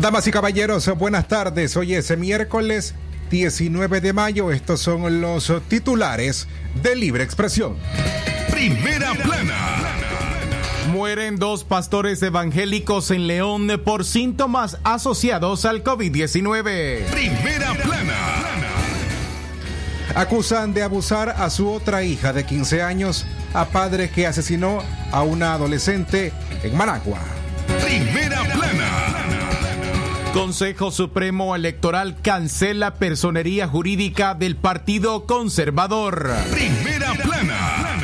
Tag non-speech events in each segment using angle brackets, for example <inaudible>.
Damas y caballeros, buenas tardes. Hoy es miércoles 19 de mayo. Estos son los titulares de Libre Expresión. Primera Plana. Mueren dos pastores evangélicos en León por síntomas asociados al COVID-19. Primera Plana. Acusan de abusar a su otra hija de 15 años a padre que asesinó a una adolescente en Managua. Primera. Consejo Supremo Electoral cancela personería jurídica del Partido Conservador. Primera Plana.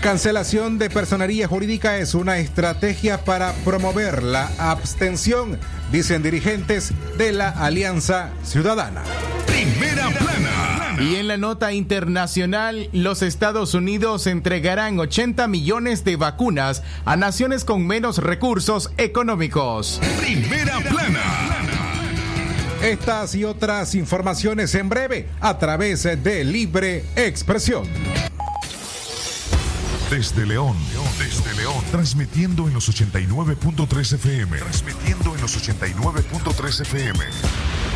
Cancelación de personería jurídica es una estrategia para promover la abstención, dicen dirigentes de la Alianza Ciudadana. Y en la nota internacional, los Estados Unidos entregarán 80 millones de vacunas a naciones con menos recursos económicos. Primera Plana. Estas y otras informaciones en breve a través de Libre Expresión. Desde León, desde León, transmitiendo en los 89.3 FM. Transmitiendo en los 89.3 FM.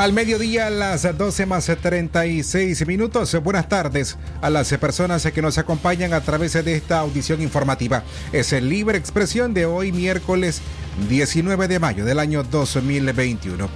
Al mediodía, a las 12 más 36 minutos. Buenas tardes a las personas que nos acompañan a través de esta audición informativa. Es el libre expresión de hoy, miércoles 19 de mayo del año 2021.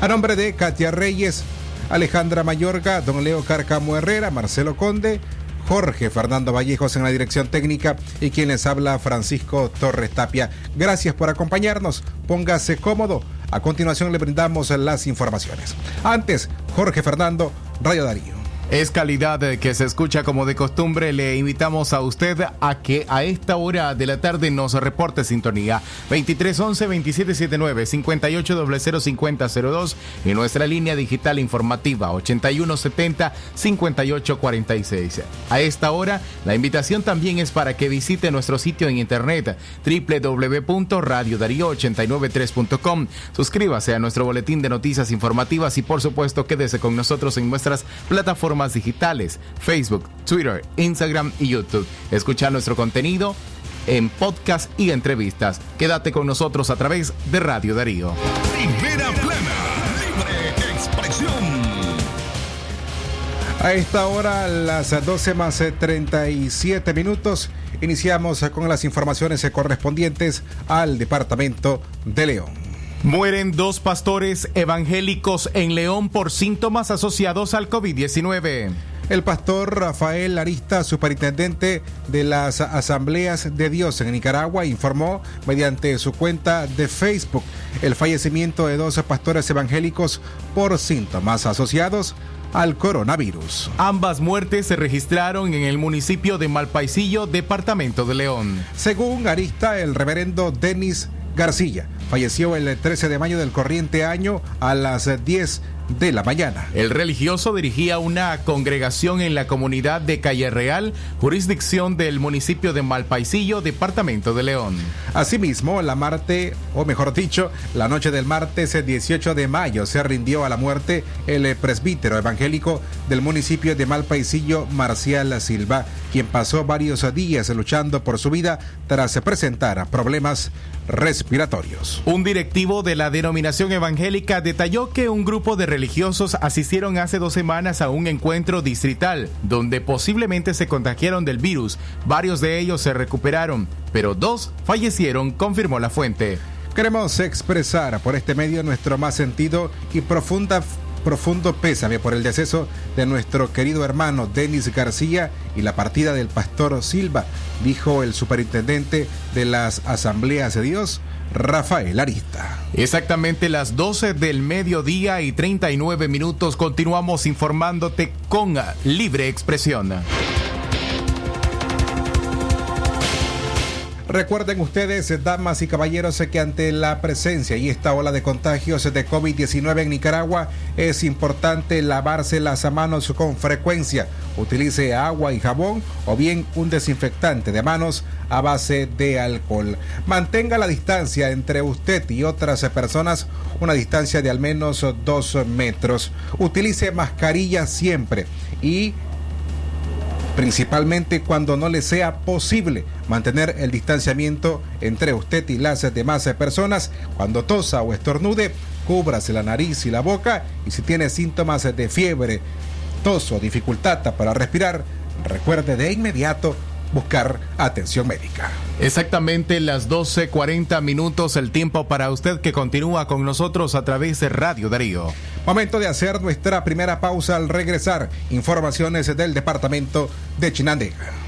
A nombre de Katia Reyes, Alejandra Mayorga, don Leo Carcamo Herrera, Marcelo Conde, Jorge Fernando Vallejos en la dirección técnica y quien les habla Francisco Torres Tapia. Gracias por acompañarnos. Póngase cómodo. A continuación le brindamos las informaciones. Antes, Jorge Fernando, Radio Darío. Es calidad que se escucha como de costumbre. Le invitamos a usted a que a esta hora de la tarde nos reporte sintonía 2311-2779-58005002 y nuestra línea digital informativa 8170-5846. A esta hora, la invitación también es para que visite nuestro sitio en internet www.radiodarío893.com. Suscríbase a nuestro boletín de noticias informativas y por supuesto quédese con nosotros en nuestras plataformas digitales, Facebook, Twitter, Instagram y YouTube. Escucha nuestro contenido en podcast y entrevistas. Quédate con nosotros a través de Radio Darío. Primera Plana, libre expresión. A esta hora, las 12 más 37 minutos, iniciamos con las informaciones correspondientes al departamento de León. Mueren dos pastores evangélicos en León por síntomas asociados al COVID-19. El pastor Rafael Arista, superintendente de las Asambleas de Dios en Nicaragua, informó mediante su cuenta de Facebook el fallecimiento de dos pastores evangélicos por síntomas asociados al coronavirus. Ambas muertes se registraron en el municipio de Malpaisillo, departamento de León. Según Arista, el reverendo Denis García falleció el 13 de mayo del corriente año a las 10 de la mañana. El religioso dirigía una congregación en la comunidad de Calle Real, jurisdicción del municipio de Malpaisillo, departamento de León. Asimismo, la Marte, o mejor dicho, la noche del martes 18 de mayo se rindió a la muerte el presbítero evangélico del municipio de Malpaisillo, Marcial Silva, quien pasó varios días luchando por su vida tras presentar problemas respiratorios. Un directivo de la denominación evangélica detalló que un grupo de religiosos asistieron hace dos semanas a un encuentro distrital donde posiblemente se contagiaron del virus. Varios de ellos se recuperaron, pero dos fallecieron, confirmó la fuente. Queremos expresar por este medio nuestro más sentido y profunda profundo pésame por el deceso de nuestro querido hermano Denis García y la partida del pastor Silva, dijo el superintendente de las Asambleas de Dios, Rafael Arista. Exactamente las 12 del mediodía y 39 minutos continuamos informándote con libre expresión. Recuerden ustedes, damas y caballeros, que ante la presencia y esta ola de contagios de COVID-19 en Nicaragua es importante lavarse las manos con frecuencia. Utilice agua y jabón o bien un desinfectante de manos a base de alcohol. Mantenga la distancia entre usted y otras personas, una distancia de al menos dos metros. Utilice mascarilla siempre y principalmente cuando no le sea posible mantener el distanciamiento entre usted y las demás personas. Cuando tosa o estornude, cúbrase la nariz y la boca y si tiene síntomas de fiebre, tos o dificultad para respirar, recuerde de inmediato buscar atención médica. Exactamente las 12.40 minutos, el tiempo para usted que continúa con nosotros a través de Radio Darío. Momento de hacer nuestra primera pausa al regresar. Informaciones del departamento de Chinandega.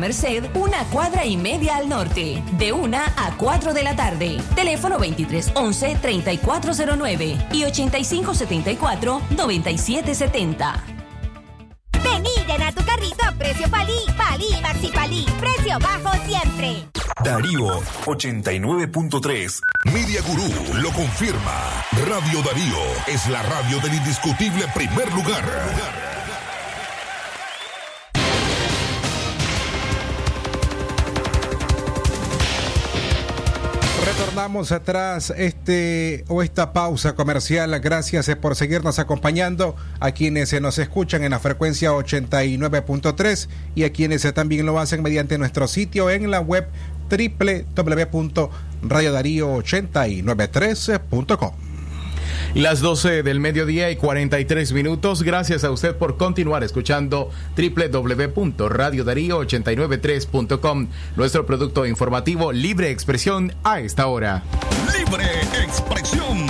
Merced, una cuadra y media al norte, de 1 a 4 de la tarde. Teléfono 2311-3409 y 8574-9770. Vení, llena tu carrito a precio palí, palí, maxi palí, precio bajo siempre. Darío 89.3. Media Gurú lo confirma. Radio Darío es la radio del indiscutible primer lugar. Retornamos atrás este o esta pausa comercial. Gracias eh, por seguirnos acompañando a quienes se nos escuchan en la frecuencia 89.3 y a quienes eh, también lo hacen mediante nuestro sitio en la web www.radiodarío8913.com. Las 12 del mediodía y 43 minutos. Gracias a usted por continuar escuchando www.radiodarío893.com, nuestro producto informativo Libre Expresión a esta hora. Libre Expresión.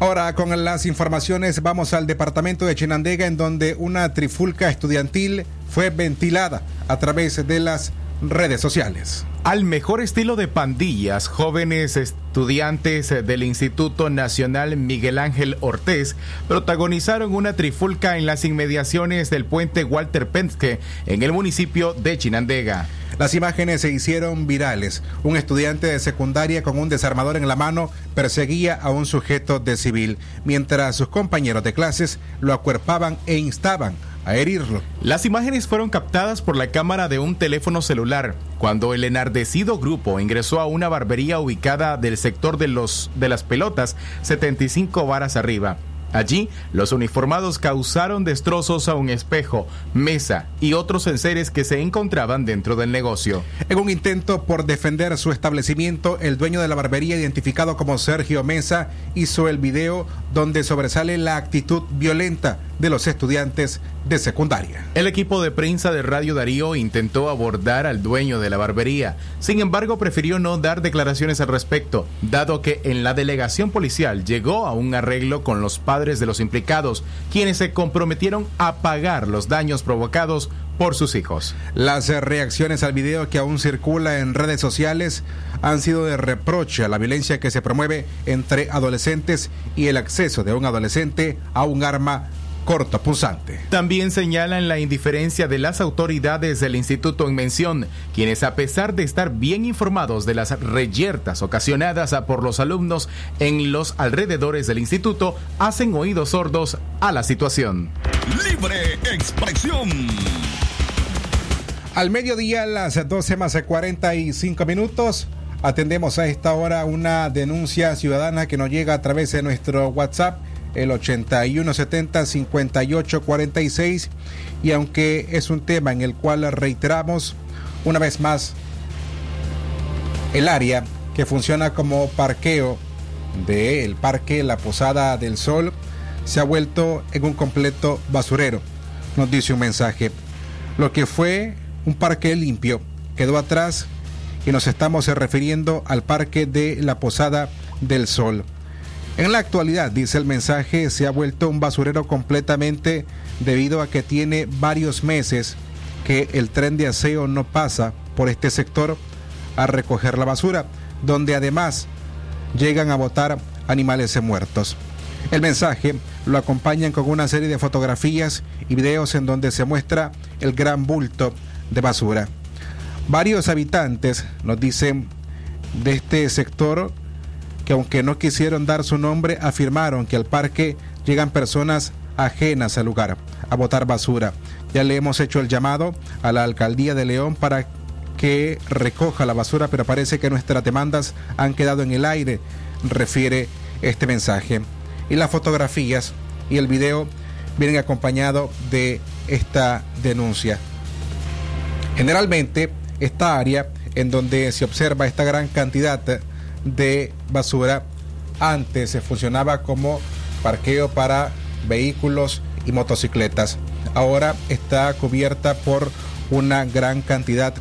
Ahora con las informaciones vamos al departamento de Chinandega en donde una trifulca estudiantil fue ventilada a través de las redes sociales. Al mejor estilo de pandillas, jóvenes estudiantes del Instituto Nacional Miguel Ángel Ortiz protagonizaron una trifulca en las inmediaciones del puente Walter Penske en el municipio de Chinandega. Las imágenes se hicieron virales. Un estudiante de secundaria con un desarmador en la mano perseguía a un sujeto de civil, mientras sus compañeros de clases lo acuerpaban e instaban a herirlo. Las imágenes fueron captadas por la cámara de un teléfono celular cuando el enardecido grupo ingresó a una barbería ubicada del sector de los de las pelotas 75 varas arriba. Allí, los uniformados causaron destrozos a un espejo, mesa y otros enseres que se encontraban dentro del negocio. En un intento por defender su establecimiento, el dueño de la barbería, identificado como Sergio Mesa, hizo el video donde sobresale la actitud violenta de los estudiantes de secundaria. El equipo de prensa de Radio Darío intentó abordar al dueño de la barbería, sin embargo prefirió no dar declaraciones al respecto, dado que en la delegación policial llegó a un arreglo con los padres de los implicados, quienes se comprometieron a pagar los daños provocados por sus hijos. Las reacciones al video que aún circula en redes sociales han sido de reproche a la violencia que se promueve entre adolescentes y el acceso de un adolescente a un arma cortopunzante. También señalan la indiferencia de las autoridades del instituto en mención, quienes a pesar de estar bien informados de las reyertas ocasionadas por los alumnos en los alrededores del instituto, hacen oídos sordos a la situación. Libre expresión. Al mediodía, a las 12 más 45 minutos, atendemos a esta hora una denuncia ciudadana que nos llega a través de nuestro WhatsApp el 8170-5846 y aunque es un tema en el cual reiteramos una vez más el área que funciona como parqueo del parque La Posada del Sol se ha vuelto en un completo basurero, nos dice un mensaje. Lo que fue un parque limpio quedó atrás y nos estamos refiriendo al parque de La Posada del Sol. En la actualidad, dice el mensaje, se ha vuelto un basurero completamente debido a que tiene varios meses que el tren de aseo no pasa por este sector a recoger la basura, donde además llegan a botar animales muertos. El mensaje lo acompañan con una serie de fotografías y videos en donde se muestra el gran bulto de basura. Varios habitantes nos dicen de este sector que aunque no quisieron dar su nombre, afirmaron que al parque llegan personas ajenas al lugar a botar basura. Ya le hemos hecho el llamado a la alcaldía de León para que recoja la basura, pero parece que nuestras demandas han quedado en el aire, refiere este mensaje. Y las fotografías y el video vienen acompañados de esta denuncia. Generalmente, esta área en donde se observa esta gran cantidad de basura antes se funcionaba como parqueo para vehículos y motocicletas. Ahora está cubierta por una gran cantidad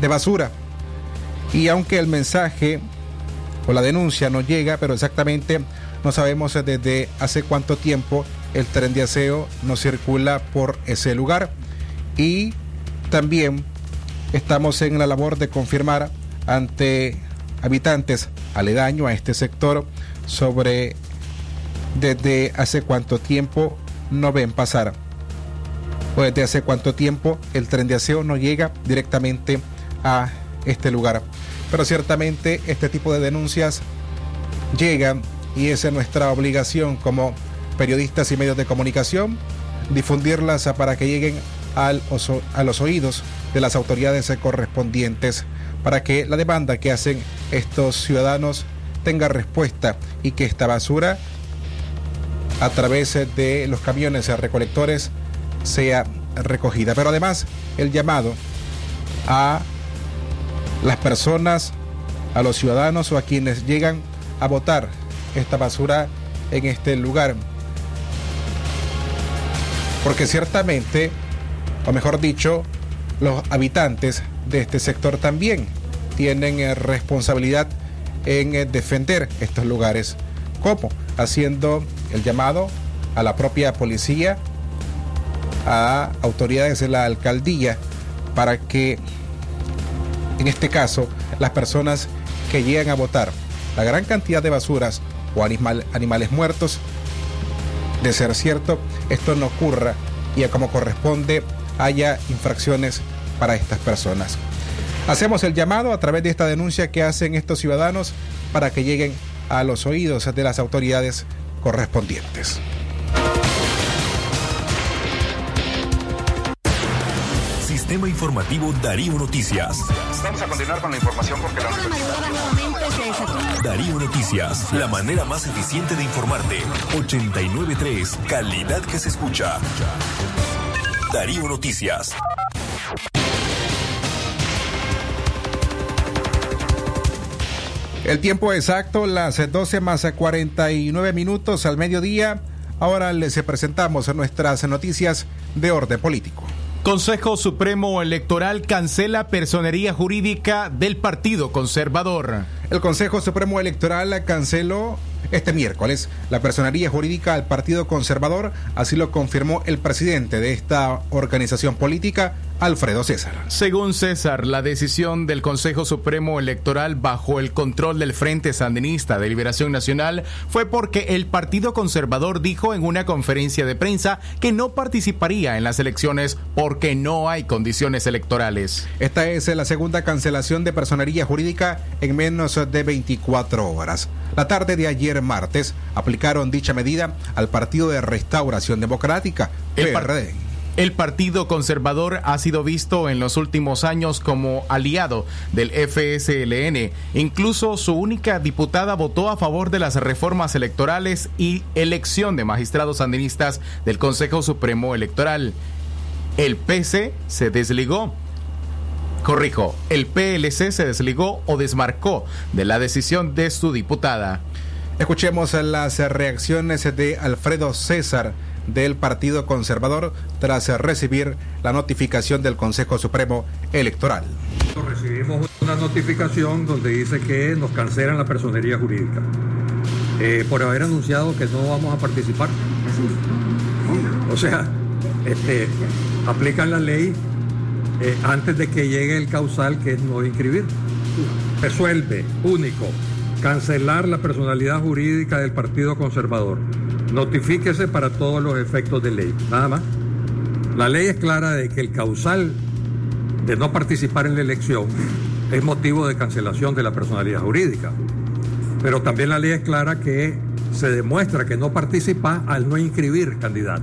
de basura. Y aunque el mensaje o la denuncia no llega, pero exactamente no sabemos desde hace cuánto tiempo el tren de aseo no circula por ese lugar. Y también estamos en la labor de confirmar ante habitantes aledaño a este sector sobre desde hace cuánto tiempo no ven pasar o desde hace cuánto tiempo el tren de aseo no llega directamente a este lugar. Pero ciertamente este tipo de denuncias llegan y esa es nuestra obligación como periodistas y medios de comunicación, difundirlas para que lleguen al, a los oídos de las autoridades correspondientes para que la demanda que hacen estos ciudadanos tenga respuesta y que esta basura a través de los camiones recolectores sea recogida. Pero además el llamado a las personas, a los ciudadanos o a quienes llegan a votar esta basura en este lugar. Porque ciertamente, o mejor dicho, los habitantes de este sector también tienen eh, responsabilidad en eh, defender estos lugares. ¿Cómo? Haciendo el llamado a la propia policía, a autoridades de la alcaldía, para que en este caso, las personas que llegan a votar. La gran cantidad de basuras o animales muertos, de ser cierto, esto no ocurra y como corresponde haya infracciones para estas personas. Hacemos el llamado a través de esta denuncia que hacen estos ciudadanos para que lleguen a los oídos de las autoridades correspondientes. Sistema Informativo Darío Noticias. Vamos a continuar con la información porque la Darío Noticias, la manera más eficiente de informarte. 893, calidad que se escucha. Darío Noticias. El tiempo exacto, las 12 más 49 minutos al mediodía. Ahora les presentamos nuestras noticias de orden político. Consejo Supremo Electoral cancela personería jurídica del Partido Conservador. El Consejo Supremo Electoral canceló este miércoles la personería jurídica al Partido Conservador, así lo confirmó el presidente de esta organización política, Alfredo César. Según César, la decisión del Consejo Supremo Electoral bajo el control del Frente Sandinista de Liberación Nacional fue porque el Partido Conservador dijo en una conferencia de prensa que no participaría en las elecciones porque no hay condiciones electorales. Esta es la segunda cancelación de personería jurídica en menos de 24 horas. La tarde de ayer martes aplicaron dicha medida al Partido de Restauración Democrática, PRD. El Partido Conservador ha sido visto en los últimos años como aliado del FSLN. Incluso su única diputada votó a favor de las reformas electorales y elección de magistrados sandinistas del Consejo Supremo Electoral. El PC se desligó. Corrijo, el PLC se desligó o desmarcó de la decisión de su diputada. Escuchemos las reacciones de Alfredo César del Partido Conservador tras recibir la notificación del Consejo Supremo Electoral. Recibimos una notificación donde dice que nos cancelan la personería jurídica eh, por haber anunciado que no vamos a participar. O sea, este, aplican la ley eh, antes de que llegue el causal que es no inscribir. Resuelve, único, cancelar la personalidad jurídica del Partido Conservador. Notifíquese para todos los efectos de ley. Nada más. La ley es clara de que el causal de no participar en la elección es motivo de cancelación de la personalidad jurídica. Pero también la ley es clara que se demuestra que no participa al no inscribir candidato.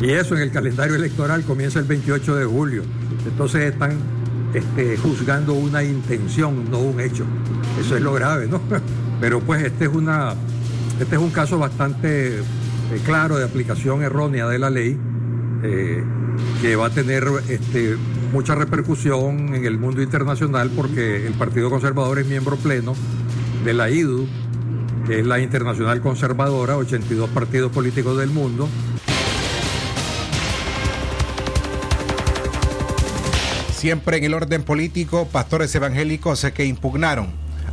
Y eso en el calendario electoral comienza el 28 de julio. Entonces están este, juzgando una intención, no un hecho. Eso es lo grave, ¿no? <laughs> Pero pues este es, una, este es un caso bastante eh, claro de aplicación errónea de la ley eh, que va a tener este, mucha repercusión en el mundo internacional porque el Partido Conservador es miembro pleno de la IDU, que es la Internacional Conservadora, 82 partidos políticos del mundo, Siempre en el orden político, pastores evangélicos que impugnaron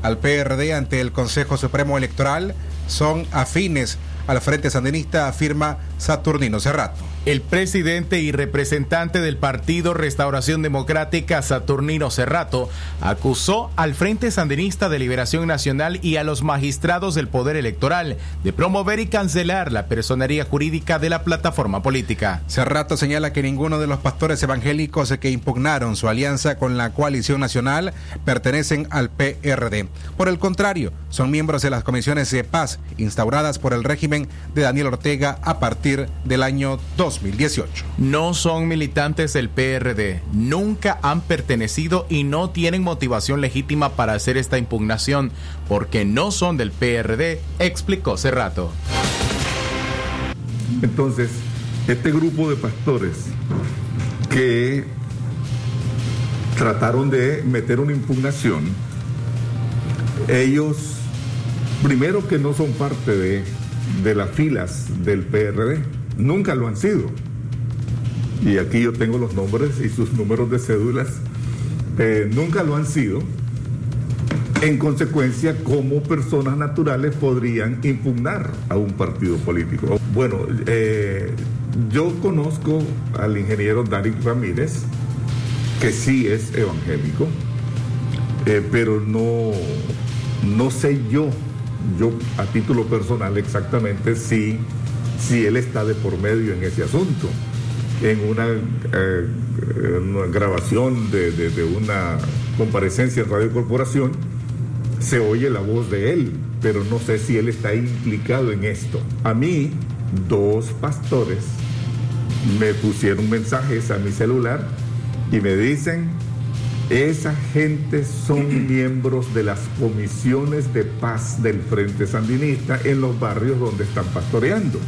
al PRD ante el Consejo Supremo Electoral son afines al Frente Sandinista, afirma Saturnino Cerrato. El presidente y representante del Partido Restauración Democrática, Saturnino Cerrato, acusó al Frente Sandinista de Liberación Nacional y a los magistrados del Poder Electoral de promover y cancelar la personería jurídica de la plataforma política. Cerrato señala que ninguno de los pastores evangélicos que impugnaron su alianza con la coalición nacional pertenecen al PRD. Por el contrario, son miembros de las comisiones de paz instauradas por el régimen de Daniel Ortega a partir del año 2018. No son militantes del PRD, nunca han pertenecido y no tienen motivación legítima para hacer esta impugnación porque no son del PRD, explicó Cerrato. Entonces, este grupo de pastores que trataron de meter una impugnación, ellos, primero que no son parte de, de las filas del PRD, nunca lo han sido. Y aquí yo tengo los nombres y sus números de cédulas, eh, nunca lo han sido. En consecuencia, ¿cómo personas naturales podrían impugnar a un partido político? Bueno, eh, yo conozco al ingeniero Darik Ramírez, que sí es evangélico. Eh, pero no, no sé yo, yo a título personal exactamente si, si él está de por medio en ese asunto. En una, eh, una grabación de, de, de una comparecencia en Radio Corporación, se oye la voz de él, pero no sé si él está implicado en esto. A mí, dos pastores me pusieron mensajes a mi celular y me dicen, esa gente son <clears throat> miembros de las comisiones de paz del Frente Sandinista en los barrios donde están pastoreando.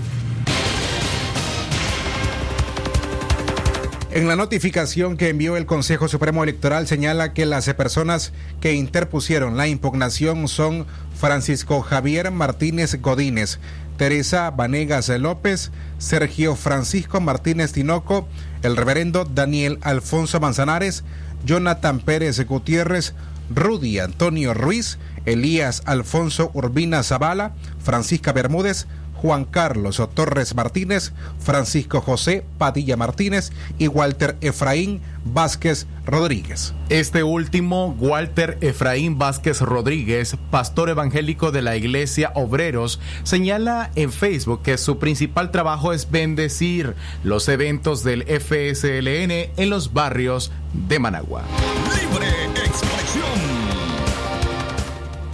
En la notificación que envió el Consejo Supremo Electoral señala que las personas que interpusieron la impugnación son Francisco Javier Martínez Godínez, Teresa Vanegas López, Sergio Francisco Martínez Tinoco, el reverendo Daniel Alfonso Manzanares, Jonathan Pérez Gutiérrez, Rudy Antonio Ruiz, Elías Alfonso Urbina Zavala, Francisca Bermúdez, Juan Carlos Torres Martínez, Francisco José Padilla Martínez y Walter Efraín Vázquez Rodríguez. Este último, Walter Efraín Vázquez Rodríguez, pastor evangélico de la Iglesia Obreros, señala en Facebook que su principal trabajo es bendecir los eventos del FSLN en los barrios de Managua. Libre expresión.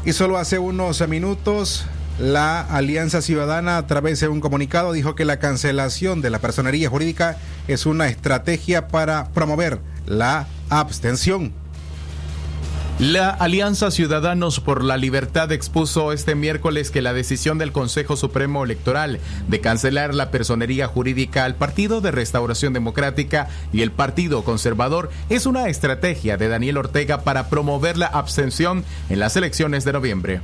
Y solo hace unos minutos la Alianza Ciudadana, a través de un comunicado, dijo que la cancelación de la personería jurídica es una estrategia para promover la abstención. La Alianza Ciudadanos por la Libertad expuso este miércoles que la decisión del Consejo Supremo Electoral de cancelar la personería jurídica al Partido de Restauración Democrática y el Partido Conservador es una estrategia de Daniel Ortega para promover la abstención en las elecciones de noviembre.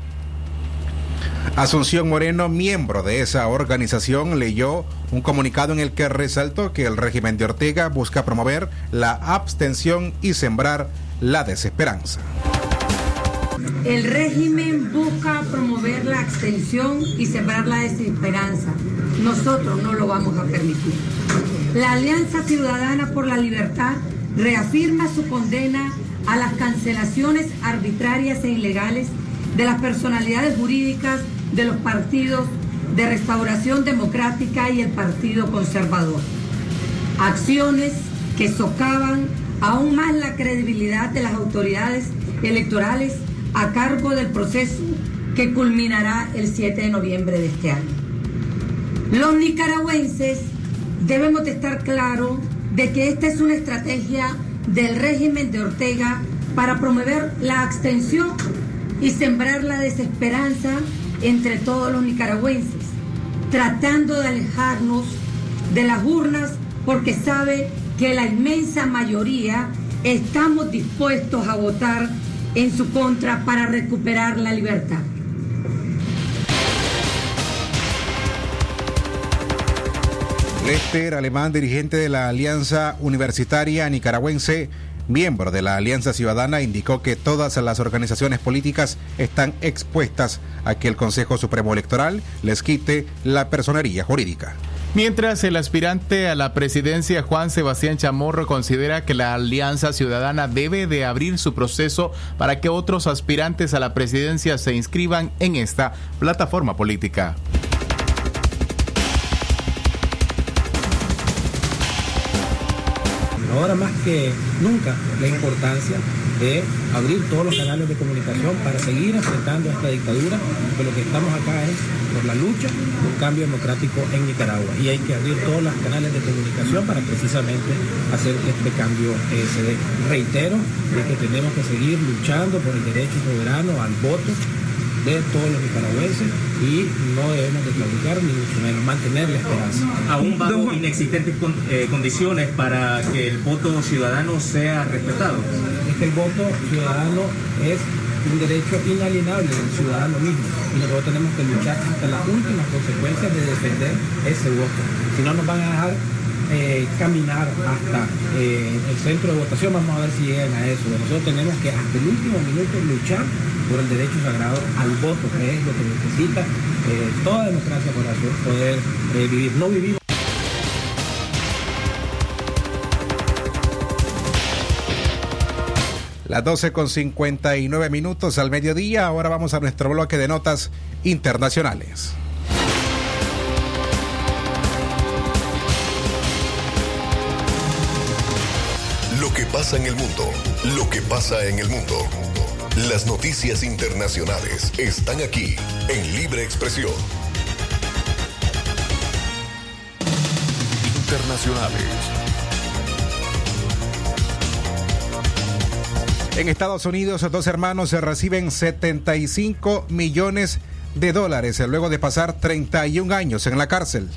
Asunción Moreno, miembro de esa organización, leyó un comunicado en el que resaltó que el régimen de Ortega busca promover la abstención y sembrar la desesperanza. El régimen busca promover la abstención y sembrar la desesperanza. Nosotros no lo vamos a permitir. La Alianza Ciudadana por la Libertad reafirma su condena a las cancelaciones arbitrarias e ilegales de las personalidades jurídicas de los partidos de Restauración Democrática y el Partido Conservador. Acciones que socavan aún más la credibilidad de las autoridades electorales a cargo del proceso que culminará el 7 de noviembre de este año. Los nicaragüenses debemos de estar claros de que esta es una estrategia del régimen de Ortega para promover la abstención y sembrar la desesperanza entre todos los nicaragüenses, tratando de alejarnos de las urnas porque sabe que la inmensa mayoría estamos dispuestos a votar en su contra para recuperar la libertad. Lester Alemán, dirigente de la Alianza Universitaria Nicaragüense, miembro de la Alianza Ciudadana, indicó que todas las organizaciones políticas están expuestas a que el Consejo Supremo Electoral les quite la personería jurídica. Mientras el aspirante a la presidencia Juan Sebastián Chamorro considera que la Alianza Ciudadana debe de abrir su proceso para que otros aspirantes a la presidencia se inscriban en esta plataforma política. Ahora más que nunca la importancia de abrir todos los canales de comunicación para seguir enfrentando esta dictadura, porque lo que estamos acá es por la lucha por un cambio democrático en Nicaragua y hay que abrir todos los canales de comunicación para precisamente hacer que este cambio eh, se dé. Reitero de que tenemos que seguir luchando por el derecho soberano al voto de todos los nicaragüenses y no debemos de claudicar ni mucho menos mantener la esperanza. Aún bajo inexistentes con, eh, condiciones para que el voto ciudadano sea respetado. Es que el voto ciudadano es un derecho inalienable del ciudadano mismo y nosotros tenemos que luchar hasta las últimas consecuencias de defender ese voto. Si no nos van a dejar eh, caminar hasta eh, el centro de votación, vamos a ver si llegan a eso. Nosotros tenemos que hasta el último minuto luchar por el derecho sagrado al voto, que es lo que necesita eh, toda democracia para poder eh, vivir. No vivimos. Las 12 con 59 minutos al mediodía. Ahora vamos a nuestro bloque de notas internacionales. Lo que pasa en el mundo, lo que pasa en el mundo. Las noticias internacionales están aquí en Libre Expresión. Internacionales. En Estados Unidos, dos hermanos reciben 75 millones de dólares luego de pasar 31 años en la cárcel.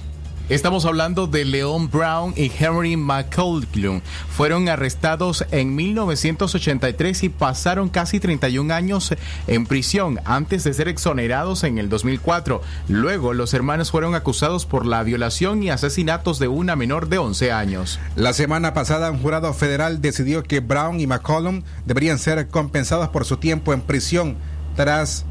Estamos hablando de Leon Brown y Henry McCollum. Fueron arrestados en 1983 y pasaron casi 31 años en prisión antes de ser exonerados en el 2004. Luego, los hermanos fueron acusados por la violación y asesinatos de una menor de 11 años. La semana pasada, un jurado federal decidió que Brown y McCollum deberían ser compensados por su tiempo en prisión tras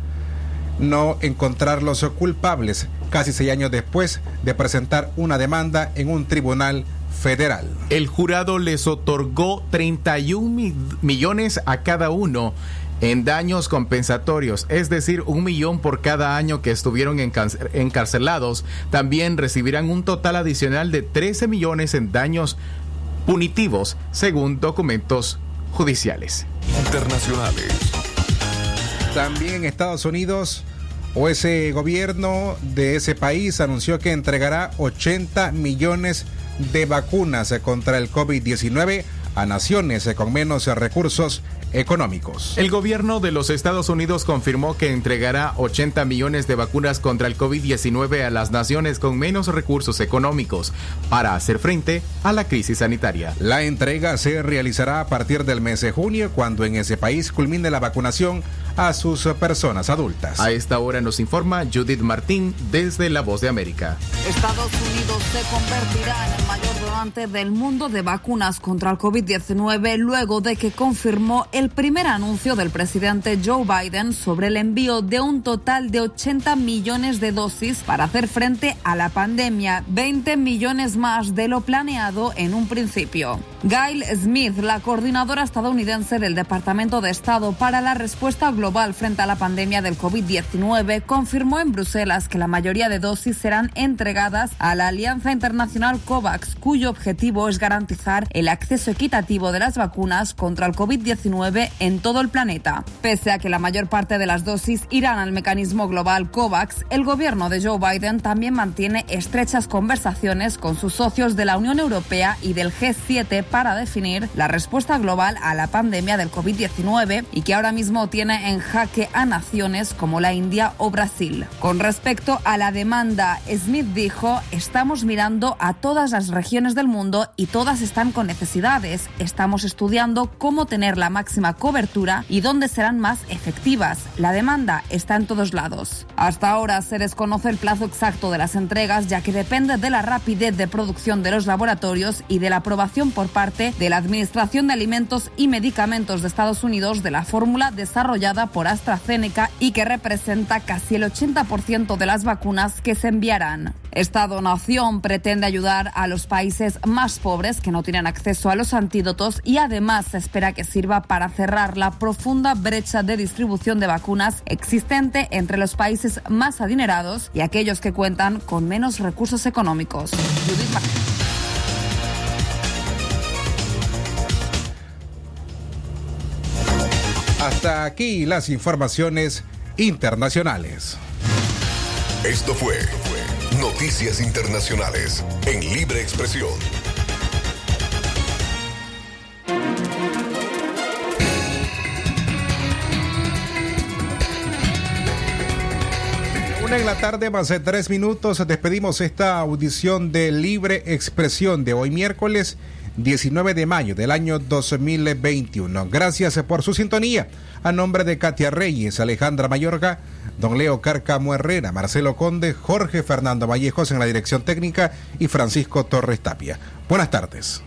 no encontrarlos culpables casi seis años después de presentar una demanda en un tribunal federal. El jurado les otorgó 31 millones a cada uno en daños compensatorios, es decir, un millón por cada año que estuvieron encarcelados. También recibirán un total adicional de 13 millones en daños punitivos, según documentos judiciales. Internacionales. También en Estados Unidos, o ese gobierno de ese país anunció que entregará 80 millones de vacunas contra el COVID-19 a naciones con menos recursos económicos. El gobierno de los Estados Unidos confirmó que entregará 80 millones de vacunas contra el COVID-19 a las naciones con menos recursos económicos para hacer frente a la crisis sanitaria. La entrega se realizará a partir del mes de junio cuando en ese país culmine la vacunación a sus personas adultas. A esta hora nos informa Judith Martín desde La Voz de América. Estados Unidos se convertirá en el mayor donante del mundo de vacunas contra el COVID-19 luego de que confirmó el primer anuncio del presidente Joe Biden sobre el envío de un total de 80 millones de dosis para hacer frente a la pandemia, 20 millones más de lo planeado en un principio. Gail Smith, la coordinadora estadounidense del Departamento de Estado para la Respuesta Global frente a la pandemia del COVID-19, confirmó en Bruselas que la mayoría de dosis serán entregadas a la Alianza Internacional COVAX, cuyo objetivo es garantizar el acceso equitativo de las vacunas contra el COVID-19 en todo el planeta. Pese a que la mayor parte de las dosis irán al mecanismo global COVAX, el gobierno de Joe Biden también mantiene estrechas conversaciones con sus socios de la Unión Europea y del G7 para definir la respuesta global a la pandemia del COVID-19 y que ahora mismo tiene en jaque a naciones como la India o Brasil. Con respecto a la demanda, Smith dijo, estamos mirando a todas las regiones del mundo y todas están con necesidades. Estamos estudiando cómo tener la máxima cobertura y dónde serán más efectivas. La demanda está en todos lados. Hasta ahora se desconoce el plazo exacto de las entregas ya que depende de la rapidez de producción de los laboratorios y de la aprobación por parte de la Administración de Alimentos y Medicamentos de Estados Unidos de la fórmula desarrollada por AstraZeneca y que representa casi el 80% de las vacunas que se enviarán. Esta donación pretende ayudar a los países más pobres que no tienen acceso a los antídotos y además se espera que sirva para cerrar la profunda brecha de distribución de vacunas existente entre los países más adinerados y aquellos que cuentan con menos recursos económicos. Hasta aquí las informaciones internacionales. Esto fue Noticias Internacionales en Libre Expresión. Una en la tarde, más de tres minutos, despedimos esta audición de Libre Expresión de hoy miércoles 19 de mayo del año 2021. Gracias por su sintonía. A nombre de Katia Reyes, Alejandra Mayorga, don Leo Carcamo Herrera, Marcelo Conde, Jorge Fernando Vallejos en la dirección técnica y Francisco Torres Tapia. Buenas tardes.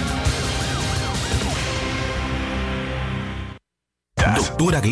Doctora Glenda